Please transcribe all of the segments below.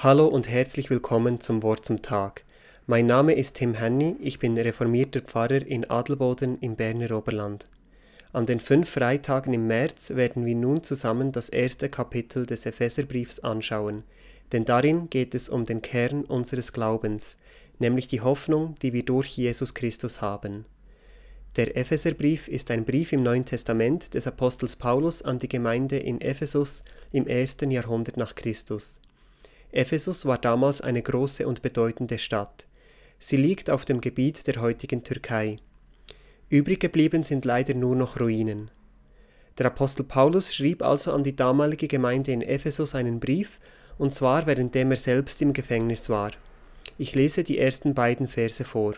Hallo und herzlich willkommen zum Wort zum Tag. Mein Name ist Tim Henny, ich bin reformierter Pfarrer in Adelboden im Berner Oberland. An den fünf Freitagen im März werden wir nun zusammen das erste Kapitel des Epheserbriefs anschauen, denn darin geht es um den Kern unseres Glaubens, nämlich die Hoffnung, die wir durch Jesus Christus haben. Der Epheserbrief ist ein Brief im Neuen Testament des Apostels Paulus an die Gemeinde in Ephesus im ersten Jahrhundert nach Christus. Ephesus war damals eine große und bedeutende Stadt. Sie liegt auf dem Gebiet der heutigen Türkei. Übrig geblieben sind leider nur noch Ruinen. Der Apostel Paulus schrieb also an die damalige Gemeinde in Ephesus einen Brief, und zwar währenddem er selbst im Gefängnis war. Ich lese die ersten beiden Verse vor.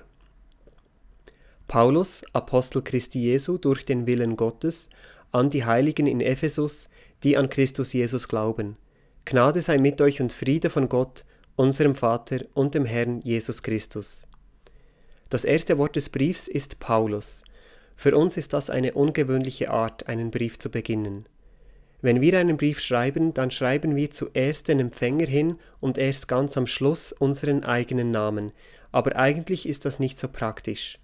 Paulus, Apostel Christi Jesu durch den Willen Gottes, an die Heiligen in Ephesus, die an Christus Jesus glauben Gnade sei mit euch und Friede von Gott, unserem Vater und dem Herrn Jesus Christus. Das erste Wort des Briefs ist Paulus. Für uns ist das eine ungewöhnliche Art, einen Brief zu beginnen. Wenn wir einen Brief schreiben, dann schreiben wir zuerst den Empfänger hin und erst ganz am Schluss unseren eigenen Namen, aber eigentlich ist das nicht so praktisch.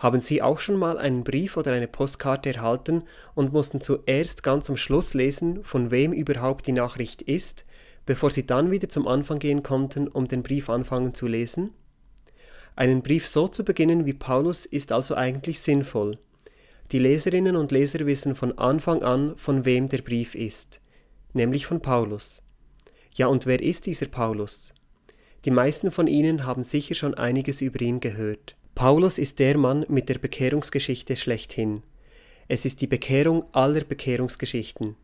Haben Sie auch schon mal einen Brief oder eine Postkarte erhalten und mussten zuerst ganz am Schluss lesen, von wem überhaupt die Nachricht ist, bevor Sie dann wieder zum Anfang gehen konnten, um den Brief anfangen zu lesen? Einen Brief so zu beginnen wie Paulus ist also eigentlich sinnvoll. Die Leserinnen und Leser wissen von Anfang an, von wem der Brief ist, nämlich von Paulus. Ja, und wer ist dieser Paulus? Die meisten von Ihnen haben sicher schon einiges über ihn gehört. Paulus ist der Mann mit der Bekehrungsgeschichte schlechthin. Es ist die Bekehrung aller Bekehrungsgeschichten.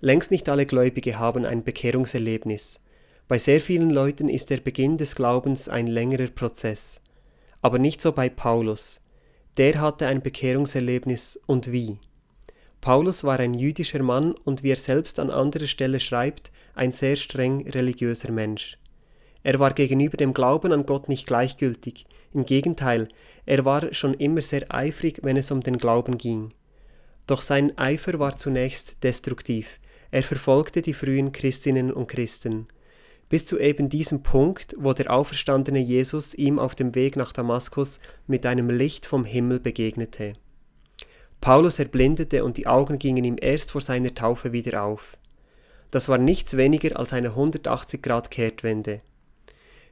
Längst nicht alle Gläubige haben ein Bekehrungserlebnis. Bei sehr vielen Leuten ist der Beginn des Glaubens ein längerer Prozess. Aber nicht so bei Paulus. Der hatte ein Bekehrungserlebnis und wie. Paulus war ein jüdischer Mann und wie er selbst an anderer Stelle schreibt, ein sehr streng religiöser Mensch. Er war gegenüber dem Glauben an Gott nicht gleichgültig, im Gegenteil, er war schon immer sehr eifrig, wenn es um den Glauben ging. Doch sein Eifer war zunächst destruktiv, er verfolgte die frühen Christinnen und Christen, bis zu eben diesem Punkt, wo der auferstandene Jesus ihm auf dem Weg nach Damaskus mit einem Licht vom Himmel begegnete. Paulus erblindete und die Augen gingen ihm erst vor seiner Taufe wieder auf. Das war nichts weniger als eine 180 Grad Kehrtwende.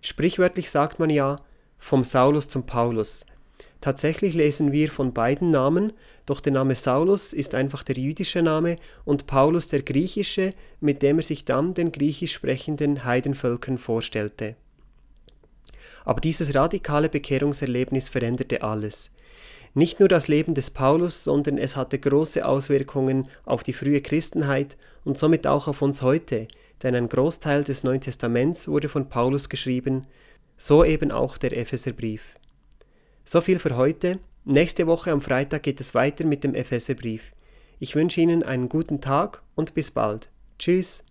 Sprichwörtlich sagt man ja, vom Saulus zum Paulus. Tatsächlich lesen wir von beiden Namen, doch der Name Saulus ist einfach der jüdische Name und Paulus der griechische, mit dem er sich dann den griechisch sprechenden Heidenvölkern vorstellte. Aber dieses radikale Bekehrungserlebnis veränderte alles. Nicht nur das Leben des Paulus, sondern es hatte große Auswirkungen auf die frühe Christenheit und somit auch auf uns heute, denn ein Großteil des Neuen Testaments wurde von Paulus geschrieben, so eben auch der Epheserbrief. So viel für heute. Nächste Woche am Freitag geht es weiter mit dem Epheserbrief. Ich wünsche Ihnen einen guten Tag und bis bald. Tschüss.